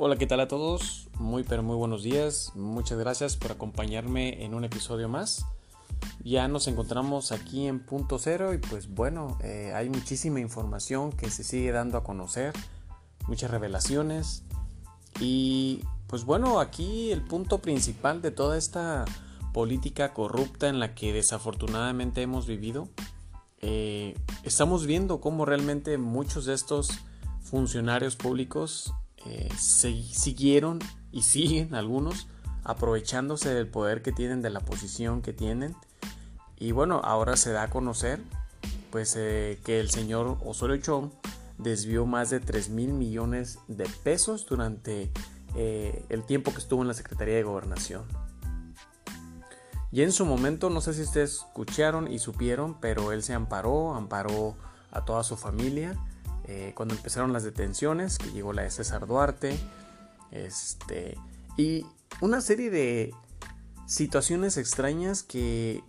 Hola, ¿qué tal a todos? Muy pero muy buenos días. Muchas gracias por acompañarme en un episodio más. Ya nos encontramos aquí en punto cero y pues bueno, eh, hay muchísima información que se sigue dando a conocer, muchas revelaciones y pues bueno, aquí el punto principal de toda esta política corrupta en la que desafortunadamente hemos vivido, eh, estamos viendo cómo realmente muchos de estos funcionarios públicos eh, siguieron y siguen algunos aprovechándose del poder que tienen, de la posición que tienen. Y bueno, ahora se da a conocer pues eh, que el señor Osorio Chong desvió más de 3 mil millones de pesos durante eh, el tiempo que estuvo en la Secretaría de Gobernación. Y en su momento, no sé si ustedes escucharon y supieron, pero él se amparó, amparó a toda su familia eh, cuando empezaron las detenciones, que llegó la de César Duarte, este, y una serie de situaciones extrañas que,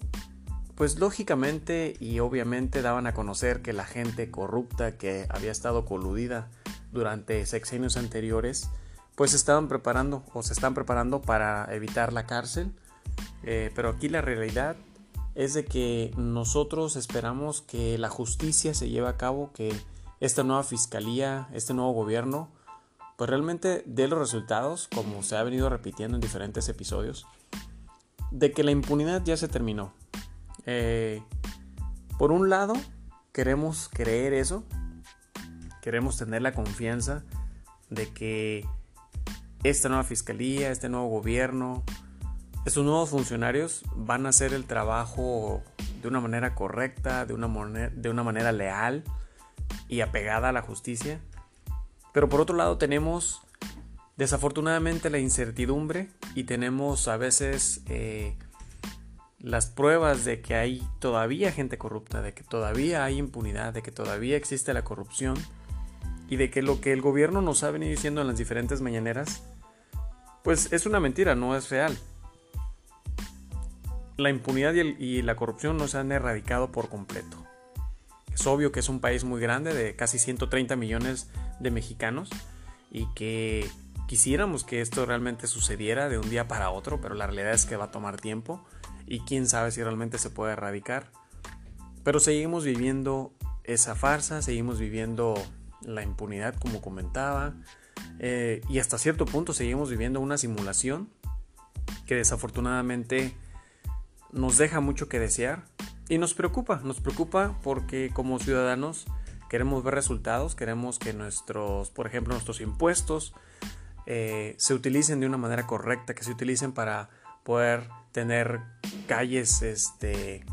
pues lógicamente y obviamente daban a conocer que la gente corrupta que había estado coludida durante sexenios anteriores, pues estaban preparando o se están preparando para evitar la cárcel. Eh, pero aquí la realidad es de que nosotros esperamos que la justicia se lleve a cabo, que esta nueva fiscalía, este nuevo gobierno, pues realmente dé los resultados, como se ha venido repitiendo en diferentes episodios, de que la impunidad ya se terminó. Eh, por un lado, queremos creer eso, queremos tener la confianza de que esta nueva fiscalía, este nuevo gobierno, estos nuevos funcionarios van a hacer el trabajo de una manera correcta, de una, de una manera leal, y apegada a la justicia. Pero por otro lado tenemos desafortunadamente la incertidumbre y tenemos a veces eh, las pruebas de que hay todavía gente corrupta, de que todavía hay impunidad, de que todavía existe la corrupción y de que lo que el gobierno nos ha venido diciendo en las diferentes mañaneras, pues es una mentira, no es real. La impunidad y, y la corrupción no se han erradicado por completo. Es obvio que es un país muy grande de casi 130 millones de mexicanos y que quisiéramos que esto realmente sucediera de un día para otro, pero la realidad es que va a tomar tiempo y quién sabe si realmente se puede erradicar. Pero seguimos viviendo esa farsa, seguimos viviendo la impunidad como comentaba eh, y hasta cierto punto seguimos viviendo una simulación que desafortunadamente nos deja mucho que desear y nos preocupa, nos preocupa porque como ciudadanos queremos ver resultados, queremos que nuestros, por ejemplo, nuestros impuestos eh, se utilicen de una manera correcta, que se utilicen para poder tener calles este,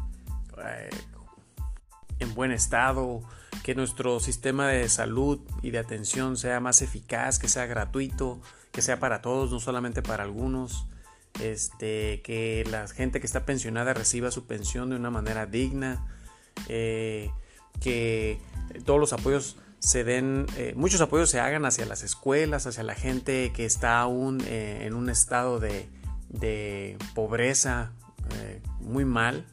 eh, en buen estado, que nuestro sistema de salud y de atención sea más eficaz, que sea gratuito, que sea para todos, no solamente para algunos este, que la gente que está pensionada reciba su pensión de una manera digna, eh, que todos los apoyos se den, eh, muchos apoyos se hagan hacia las escuelas, hacia la gente que está aún eh, en un estado de, pobreza muy mal.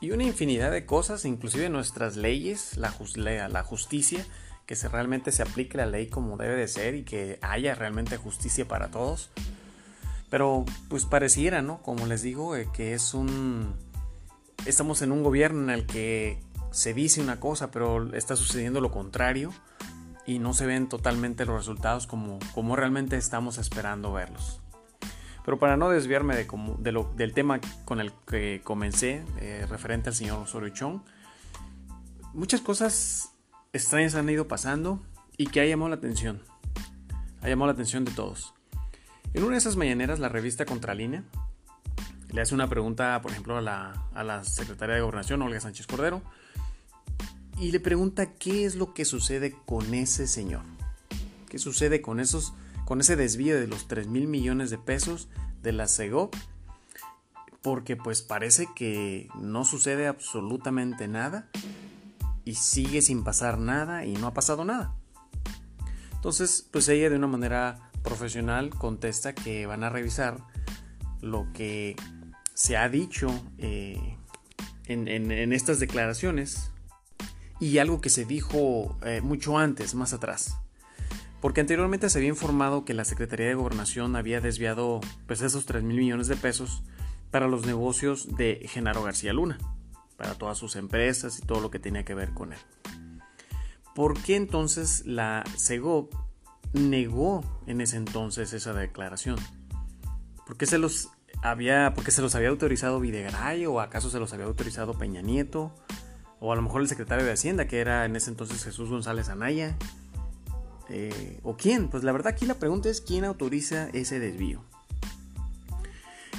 Y una infinidad de cosas, inclusive nuestras leyes, la, la justicia, que se realmente se aplique la ley como debe de ser y que haya realmente justicia para todos. Pero pues pareciera, ¿no? Como les digo, eh, que es un... Estamos en un gobierno en el que se dice una cosa, pero está sucediendo lo contrario y no se ven totalmente los resultados como, como realmente estamos esperando verlos. Pero para no desviarme de, como, de lo, del tema con el que comencé, eh, referente al señor Osorio Chong, muchas cosas extrañas han ido pasando y que ha llamado la atención. Ha llamado la atención de todos. En una de esas mañaneras, la revista Contralínea le hace una pregunta, por ejemplo, a la, secretaria de Gobernación, Olga Sánchez Cordero, y le pregunta qué es lo que sucede con ese señor. ¿Qué sucede con, esos, con ese desvío de los 3 mil millones de pesos de la CEGOP? Porque pues parece que no sucede absolutamente nada y sigue sin pasar nada y no ha pasado nada. Entonces, pues ella de una manera profesional contesta que van a revisar lo que se ha dicho eh, en, estas declaraciones y algo que se dijo eh, mucho antes, más atrás. porque anteriormente se había informado que la Secretaría de Gobernación había desviado pues, esos 3 mil millones de pesos para los negocios de Genaro García Luna, para todas sus empresas y todo lo que tenía que ver con él. ¿Por qué entonces la CEGOP negó en ese entonces esa declaración? ¿Por se los había, porque se los había autorizado Videgaray o acaso se los había autorizado Peña Nieto? O a lo mejor el secretario de Hacienda, que era en ese entonces Jesús González Anaya. Eh, ¿O quién? Pues la verdad aquí la pregunta es quién autoriza ese desvío.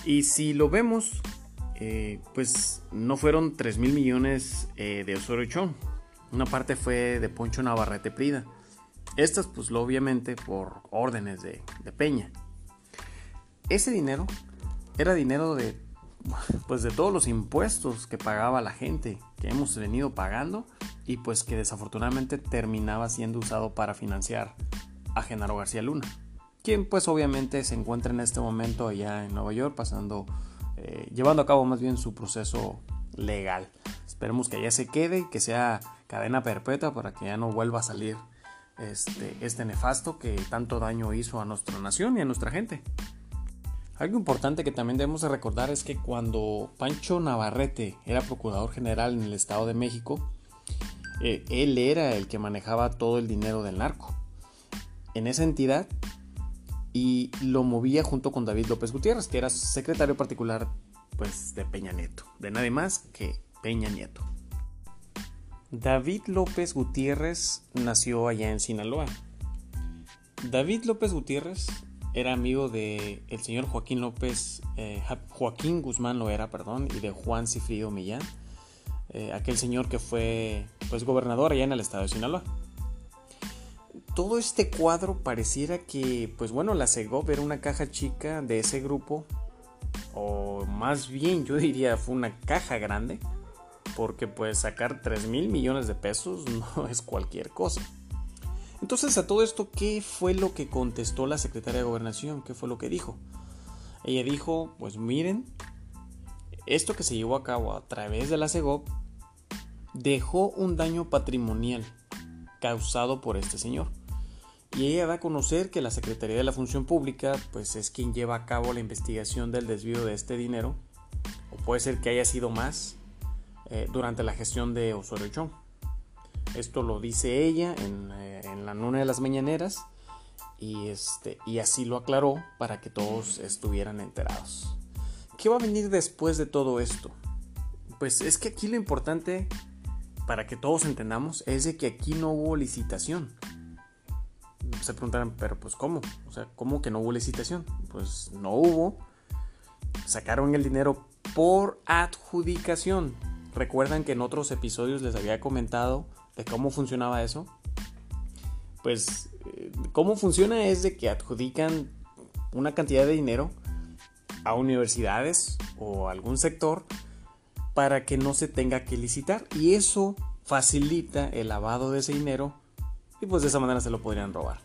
Y si lo vemos, eh, pues no fueron 3 mil millones eh, de Osorio Chong. Una parte fue de Poncho Navarrete Prida. Estas, pues obviamente por órdenes de, Peña. Ese dinero era dinero de, pues de todos los impuestos que pagaba la gente, que hemos venido pagando y pues que desafortunadamente terminaba siendo usado para financiar a Genaro García Luna, quien pues obviamente se encuentra en este momento allá en Nueva York pasando, eh, llevando a cabo más bien su proceso legal. Esperemos que allá se quede y que sea cadena perpetua para que ya no vuelva a salir este, este nefasto que tanto daño hizo a nuestra nación y a nuestra gente. Algo importante que también debemos de recordar es que cuando Pancho Navarrete era procurador general en el Estado de México, eh, él era el que manejaba todo el dinero del narco en esa entidad y lo movía junto con David López Gutiérrez, que era secretario particular pues, de Peña Nieto, de nadie más que Peña Nieto. David López Gutiérrez nació allá en Sinaloa. David López Gutiérrez era amigo de el señor Joaquín López, eh, Joaquín Guzmán lo era, perdón, y de Juan Cifrido Millán, eh, aquel señor que fue pues gobernador allá en el estado de Sinaloa. Todo este cuadro pareciera que, pues bueno, la CEGOP era una caja chica de ese grupo, o más bien yo diría fue una caja grande, porque pues sacar 3 mil millones de pesos no es cualquier cosa. Entonces a todo esto, ¿qué fue lo que contestó la secretaria de gobernación? ¿Qué fue lo que dijo? Ella dijo, pues miren, esto que se llevó a cabo a través de la CEGOP dejó un daño patrimonial causado por este señor. Y ella da a conocer que la Secretaría de la Función Pública pues es quien lleva a cabo la investigación del desvío de este dinero, o puede ser que haya sido más eh, durante la gestión de Osorio Chong. Esto lo dice ella en, eh, la luna de las mañaneras y, este, y así lo aclaró para que todos estuvieran enterados. ¿Qué va a venir después de todo esto? Pues es que aquí lo importante para que todos entendamos, es de que aquí no hubo licitación. Se preguntarán, pero pues ¿cómo? O sea, ¿cómo que no hubo licitación? Pues no hubo. Sacaron el dinero por adjudicación. ¿Recuerdan que en otros episodios les había comentado de cómo funcionaba eso? Pues, eh, ¿cómo funciona? Es de que adjudican una cantidad de dinero a universidades o algún sector para que no se tenga que licitar y eso facilita el lavado de ese dinero y pues de esa manera se lo podrían robar.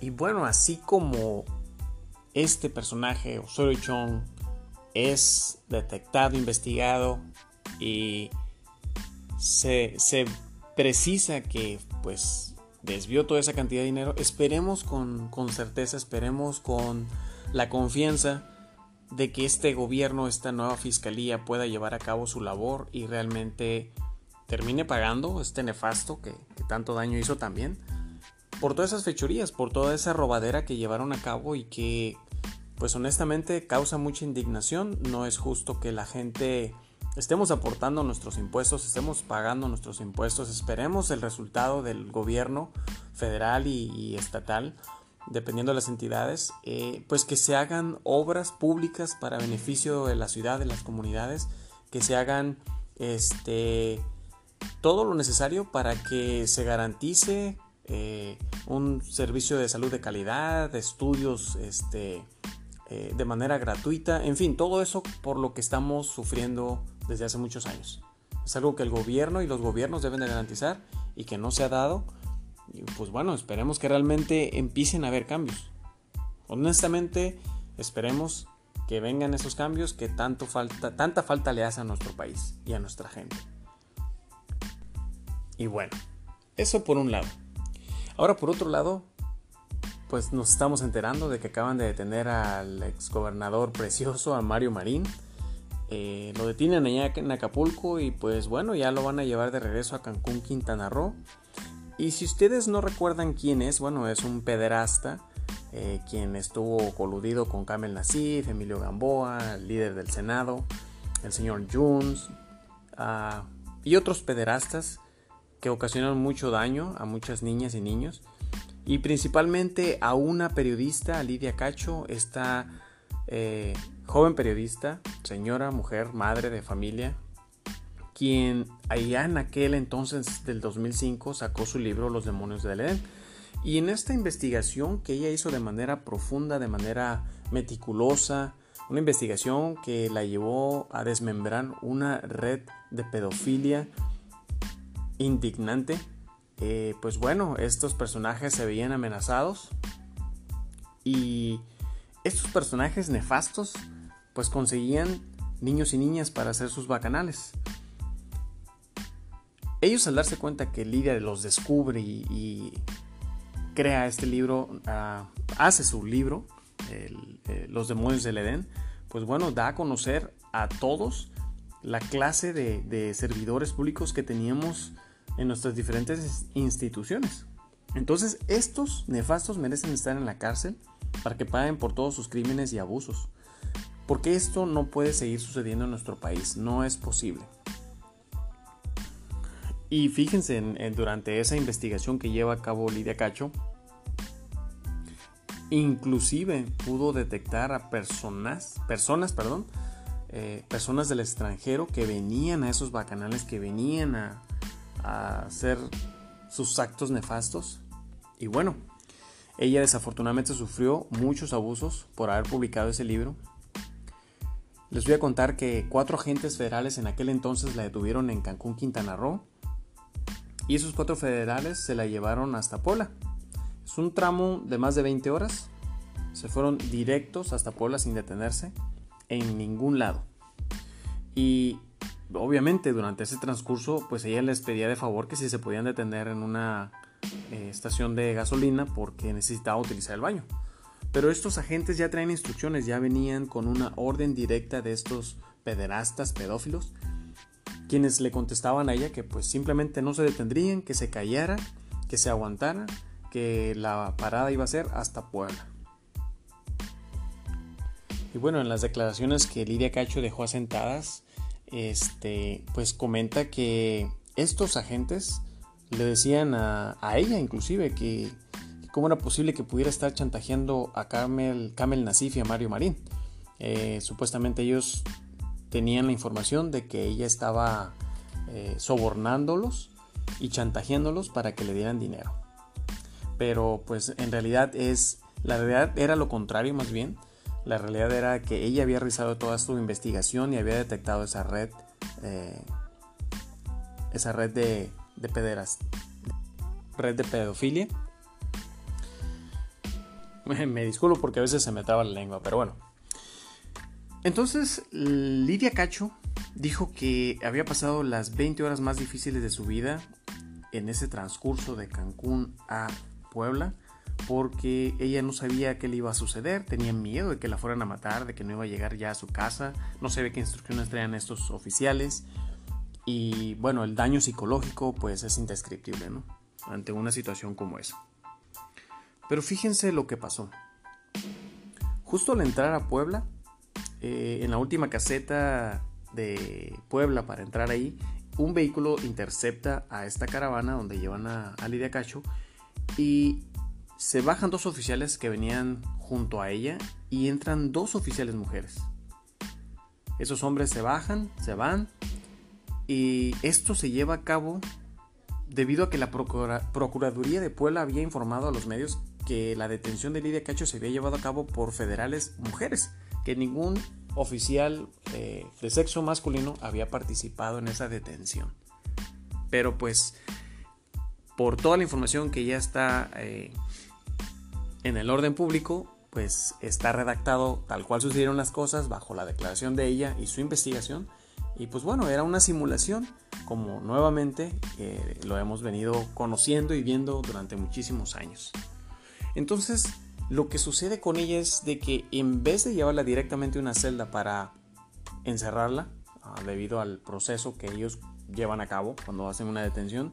Y bueno, así como este personaje, Osorio Chong, es detectado, investigado y se, se precisa que pues desvió toda esa cantidad de dinero, esperemos con, con certeza, esperemos con la confianza de que este gobierno, esta nueva fiscalía pueda llevar a cabo su labor y realmente termine pagando este nefasto que, tanto daño hizo también por todas esas fechorías, por toda esa robadera que llevaron a cabo y que pues honestamente causa mucha indignación. No es justo que la gente estemos aportando nuestros impuestos, estemos pagando nuestros impuestos, esperemos el resultado del gobierno federal y estatal dependiendo de las entidades, eh, pues que se hagan obras públicas para beneficio de la ciudad, de las comunidades, que se hagan este, todo lo necesario para que se garantice eh, un servicio de salud de calidad, estudios este, eh, de manera gratuita, en fin, todo eso por lo que estamos sufriendo desde hace muchos años. Es algo que el gobierno y los gobiernos deben de garantizar y que no se ha dado y pues bueno, esperemos que realmente empiecen a haber cambios. Honestamente, esperemos que vengan esos cambios que tanto falta, tanta falta le hace a nuestro país y a nuestra gente. Y bueno, Eso por un lado. Ahora por otro lado, pues nos estamos enterando de que acaban de detener al exgobernador precioso, a Mario Marín. Eh, lo detienen allá en Acapulco y pues bueno, ya lo van a llevar de regreso a Cancún, Quintana Roo. Y si ustedes no recuerdan quién es, bueno, es un pederasta, eh, quien estuvo coludido con Kamel Nassif, Emilio Gamboa, el líder del Senado, el señor Jones ah, y otros pederastas que ocasionaron mucho daño a muchas niñas y niños y principalmente a una periodista, Lidia Cacho, esta eh, joven periodista, señora, mujer, madre de familia, quien allá en aquel entonces del 2005 sacó su libro Los demonios del Edén. Y en esta investigación que ella hizo de manera profunda, de manera meticulosa, una investigación que la llevó a desmembrar una red de pedofilia indignante. Eh, pues bueno, estos personajes se veían amenazados y estos personajes nefastos pues conseguían niños y niñas para hacer sus bacanales. Ellos al darse cuenta que Lidia los descubre y, crea este libro, ah, hace su libro, eh, Los demonios del Edén, pues bueno, da a conocer a todos la clase de, servidores públicos que teníamos en nuestras diferentes instituciones. Entonces, estos nefastos merecen estar en la cárcel para que paguen por todos sus crímenes y abusos. Porque esto no puede seguir sucediendo en nuestro país, no es posible. Y fíjense, durante esa investigación que lleva a cabo Lidia Cacho, Inclusive pudo detectar a personas, personas, perdón, eh, personas del extranjero que venían a esos bacanales, que venían a, a hacer sus actos nefastos. Y bueno, ella desafortunadamente sufrió muchos abusos por haber publicado ese libro. Les voy a contar que cuatro agentes federales en aquel entonces la detuvieron en Cancún, Quintana Roo. Y esos cuatro federales se la llevaron hasta Puebla. Es un tramo de más de 20 horas. Se fueron directos hasta Puebla sin detenerse en ningún lado. Y obviamente durante ese transcurso, pues ella les pedía de favor que si se podían detener en una eh, estación de gasolina porque necesitaba utilizar el baño. Pero estos agentes ya traen instrucciones, ya venían con una orden directa de estos pederastas, pedófilos, quienes le contestaban a ella que pues simplemente no se detendrían, que se callara, que se aguantara que la parada iba a ser hasta Puebla. Y bueno, en las declaraciones que Lidia Cacho dejó asentadas, este, pues comenta que estos agentes le decían a, ella inclusive que, cómo era posible que pudiera estar chantajeando a Camel, Camel Nasif y a Mario Marín. Eh, supuestamente ellos tenían la información de que ella estaba eh, sobornándolos y chantajeándolos para que le dieran dinero pero pues en realidad es, la realidad era lo contrario más bien. La realidad era que ella había realizado toda su investigación y había detectado esa red, eh, esa red de, de pederas, red de pedofilia. Me disculpo porque a veces se me traba la lengua, pero bueno. Entonces, Lidia Cacho dijo que había pasado las 20 horas más difíciles de su vida en ese transcurso de Cancún a Puebla porque ella no sabía qué le iba a suceder, tenía miedo de que la fueran a matar, de que no iba a llegar ya a su casa, no sabía qué instrucciones traían estos oficiales y bueno, el daño psicológico pues es indescriptible, ¿no? Ante una situación como esa. Pero fíjense lo que pasó. Justo al entrar a Puebla, eh, en la última caseta de Puebla para entrar ahí, un vehículo intercepta a esta caravana donde llevan a, a Lidia Cacho y se bajan dos oficiales que venían junto a ella y entran dos oficiales mujeres. Esos hombres se bajan, se van y esto se lleva a cabo debido a que la Procuraduría de Puebla había informado a los medios que la detención de Lidia Cacho se había llevado a cabo por federales mujeres, que ningún oficial eh, de sexo masculino había participado en esa detención. Pero pues por toda la información que ya está eh, en el orden público, pues está redactado tal cual sucedieron las cosas bajo la declaración de ella y su investigación. Y pues bueno, era una simulación como nuevamente eh, lo hemos venido conociendo y viendo durante muchísimos años. Entonces, lo que sucede con ella es de que en vez de llevarla directamente a una celda para encerrarla, ah, debido al proceso que ellos llevan a cabo cuando hacen una detención,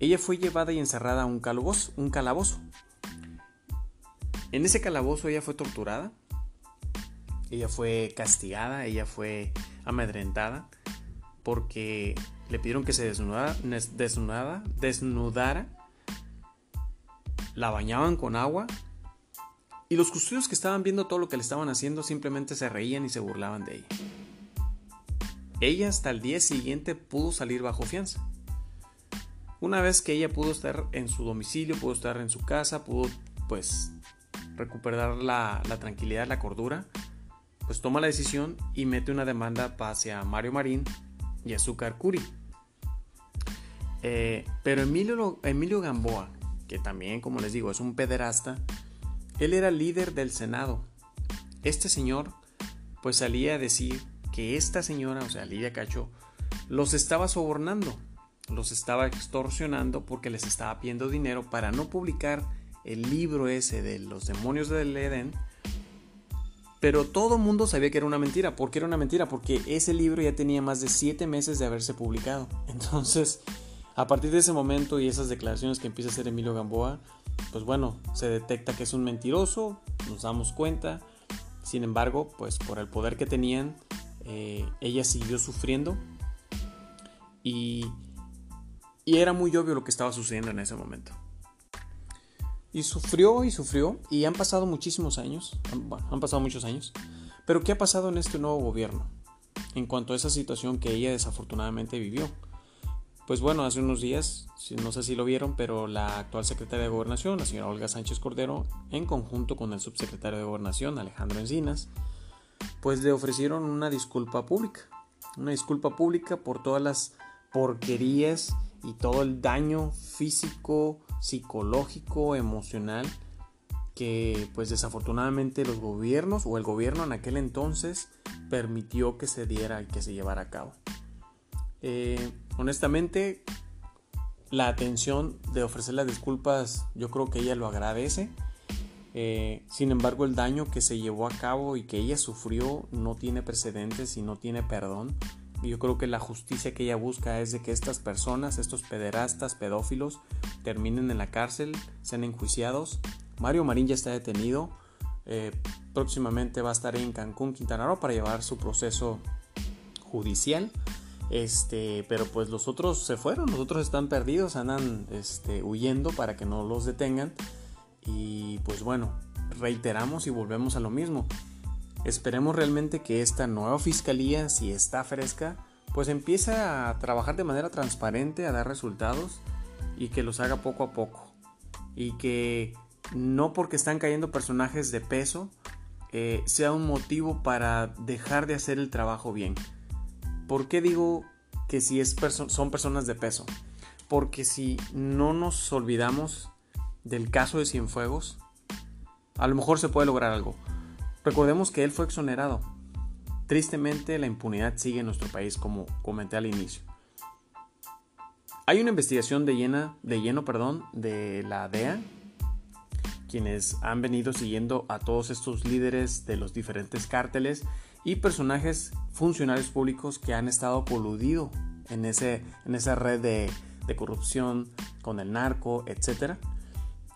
ella fue llevada y encerrada a un calabozo, un calabozo. En ese calabozo ella fue torturada, ella fue castigada, ella fue amedrentada porque le pidieron que se desnudara, desnudara, desnudara, la bañaban con agua y los custodios que estaban viendo todo lo que le estaban haciendo simplemente se reían y se burlaban de ella. Ella hasta el día siguiente pudo salir bajo fianza. Una vez que ella pudo estar en su domicilio, pudo estar en su casa, pudo pues recuperar la, la tranquilidad, la cordura, pues toma la decisión y mete una demanda hacia Mario Marín y Azúcar Curi. Eh, pero Emilio, Emilio Gamboa, que también, como les digo, es un pederasta, él era líder del Senado. Este señor, pues salía a decir que esta señora, o sea, Lidia Cacho, los estaba sobornando, los estaba extorsionando porque les estaba pidiendo dinero para no publicar el libro ese de los demonios del Edén pero todo el mundo sabía que era una mentira. ¿Por qué era una mentira? Porque ese libro ya tenía más de siete meses de haberse publicado. Entonces, a partir de ese momento y esas declaraciones que empieza a hacer Emilio Gamboa, pues bueno, se detecta que es un mentiroso, nos damos cuenta. Sin embargo, pues por el poder que tenían, eh, ella siguió sufriendo. Y, y era muy obvio lo que estaba sucediendo en ese momento. Y sufrió y sufrió y han pasado muchísimos años, bueno, han pasado muchos años. Pero ¿qué ha pasado en este nuevo gobierno en cuanto a esa situación que ella desafortunadamente vivió? Pues bueno, hace unos días, no sé si lo vieron, pero la actual secretaria de Gobernación, la señora Olga Sánchez Cordero, en conjunto con el subsecretario de Gobernación, Alejandro Encinas, pues le ofrecieron una disculpa pública. Una disculpa pública por todas las porquerías y todo el daño físico, psicológico, emocional que pues desafortunadamente los gobiernos o el gobierno en aquel entonces permitió que se diera y que se llevara a cabo. Eh, honestamente, la atención de ofrecer las disculpas yo creo que ella lo agradece. Eh, sin embargo, el daño que se llevó a cabo y que ella sufrió no tiene precedentes y no tiene perdón. Yo creo que la justicia que ella busca es de que estas personas, estos pederastas, pedófilos, terminen en la cárcel, sean enjuiciados. Mario Marín ya está detenido. Eh, próximamente va a estar en Cancún, Quintana Roo, para llevar su proceso judicial. Este, pero pues los otros se fueron, los otros están perdidos, andan este, huyendo para que no los detengan. Y pues bueno, reiteramos y volvemos a lo mismo. Esperemos realmente que esta nueva fiscalía, si está fresca, pues empiece a trabajar de manera transparente, a dar resultados y que los haga poco a poco. Y que no porque están cayendo personajes de peso eh, sea un motivo para dejar de hacer el trabajo bien. ¿Por qué digo que si es son personas de peso? Porque si no nos olvidamos del caso de Cienfuegos, a lo mejor se puede lograr algo. Recordemos que él fue exonerado. Tristemente la impunidad sigue en nuestro país como comenté al inicio. Hay una investigación de, llena, de lleno perdón, de la DEA, quienes han venido siguiendo a todos estos líderes de los diferentes cárteles y personajes funcionarios públicos que han estado coludidos en, ese, en esa red de, de corrupción con el narco, etc.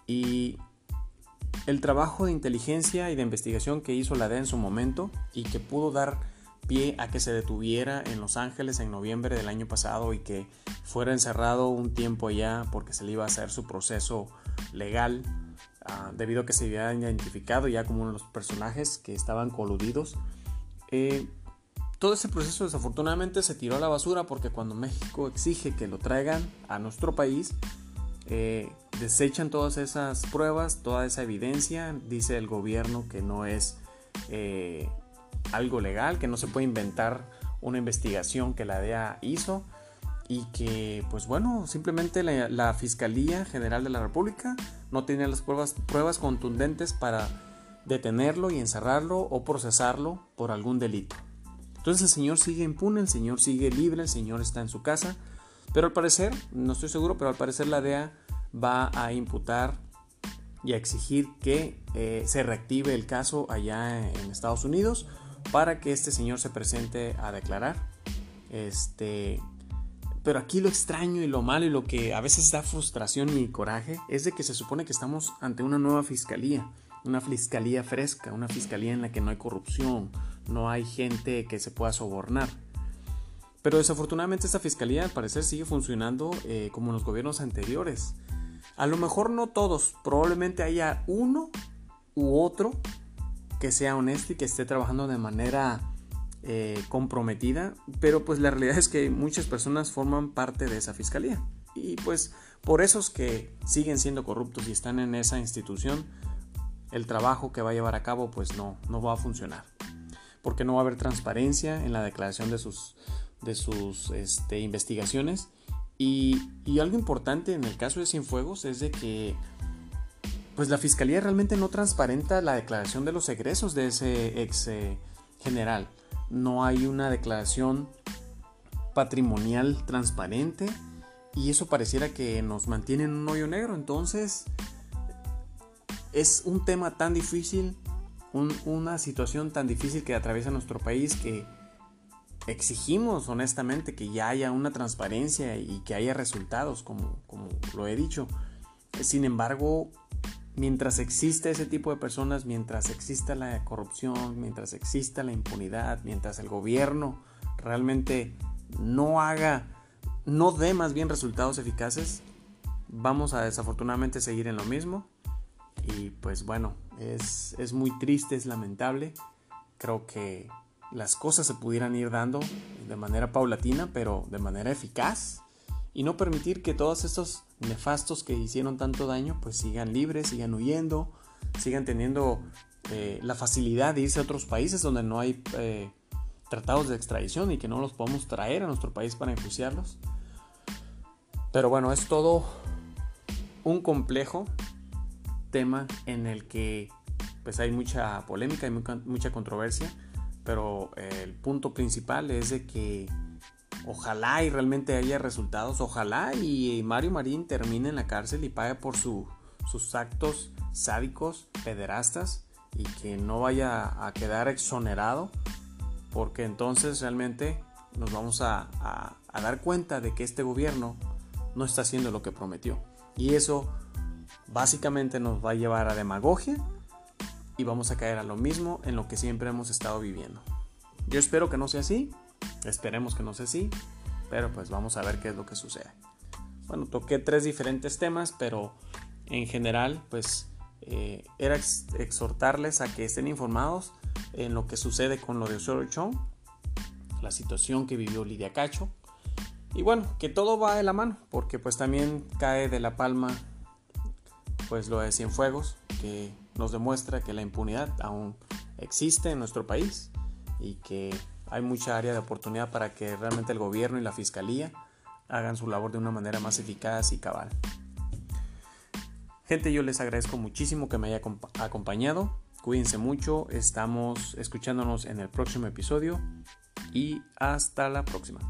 Y el trabajo de inteligencia y de investigación que hizo la DEA en su momento y que pudo dar pie a que se detuviera en Los Ángeles en noviembre del año pasado y que fuera encerrado un tiempo allá porque se le iba a hacer su proceso legal ah, debido a que se había identificado ya como uno de los personajes que estaban coludidos. Eh, todo ese proceso desafortunadamente se tiró a la basura porque cuando México exige que lo traigan a nuestro país, eh, desechan todas esas pruebas, toda esa evidencia, dice el gobierno que no es eh, algo legal, que no se puede inventar una investigación que la DEA hizo y que pues bueno, simplemente la, Fiscalía General de la República no tiene las pruebas, pruebas contundentes para detenerlo y encerrarlo o procesarlo por algún delito. Entonces el señor sigue impune, el señor sigue libre, el señor está en su casa, pero al parecer, no estoy seguro, pero al parecer la DEA va a imputar y a exigir que eh, se reactive el caso allá en Estados Unidos para que este señor se presente a declarar. Este, pero aquí lo extraño y lo malo y lo que a veces da frustración y coraje es de que se supone que estamos ante una nueva fiscalía, una fiscalía fresca, una fiscalía en la que no hay corrupción, no hay gente que se pueda sobornar. Pero desafortunadamente esta fiscalía al parecer sigue funcionando eh, como en los gobiernos anteriores. A lo mejor no todos, probablemente haya uno u otro que sea honesto y que esté trabajando de manera eh, comprometida, pero pues la realidad es que muchas personas forman parte de esa fiscalía. Y pues por esos que siguen siendo corruptos y están en esa institución, el trabajo que va a llevar a cabo pues no, no va a funcionar. Porque no va a haber transparencia en la declaración de sus, de sus este, investigaciones. Y, y algo importante en el caso de Cienfuegos es de que pues la fiscalía realmente no transparenta la declaración de los egresos de ese ex eh, general. No hay una declaración patrimonial transparente y eso pareciera que nos mantiene en un hoyo negro. Entonces es un tema tan difícil, una situación tan difícil que atraviesa nuestro país que exigimos honestamente que ya haya una transparencia y que haya resultados, como, como lo he dicho. Sin embargo, mientras exista ese tipo de personas, mientras exista la corrupción, mientras exista la impunidad, mientras el gobierno realmente no haga, no dé más bien resultados eficaces, vamos a desafortunadamente seguir en lo mismo. Y pues bueno, es, es muy triste, es lamentable. Creo que las cosas se pudieran ir dando de manera paulatina, pero de manera eficaz y no permitir que todos estos nefastos que hicieron tanto daño pues sigan libres, sigan huyendo, sigan teniendo eh, la facilidad de irse a otros países donde no hay eh, tratados de extradición y que no los podemos traer a nuestro país para enjuiciarlos. Pero bueno, es todo un complejo tema en el que pues hay mucha polémica y mucha controversia, pero el punto principal es de que Ojalá y realmente haya resultados. Ojalá y Mario Marín termine en la cárcel y pague por sus actos sádicos, pederastas y que no vaya a quedar exonerado. Porque entonces realmente nos vamos a, a dar cuenta de que este gobierno no está haciendo lo que prometió. Y eso básicamente nos va a llevar a demagogia y vamos a caer a lo mismo en lo que siempre hemos estado viviendo. Yo espero que no sea así. Esperemos que no sea así, pero pues vamos a ver qué es lo que sucede. Bueno, toqué tres diferentes temas, pero en general pues eh, era exhortarles a que estén informados en lo que sucede con lo de Osorio Chong, la situación que vivió Lidia Cacho, y bueno, que todo va de la mano, porque pues también cae de la palma pues lo de Cienfuegos, que nos demuestra que la impunidad aún existe en nuestro país y que hay mucha área de oportunidad para que realmente el gobierno y la fiscalía hagan su labor de una manera más eficaz y cabal. Gente, yo les agradezco muchísimo que me haya acompañado. Cuídense mucho, estamos escuchándonos en el próximo episodio y hasta la próxima.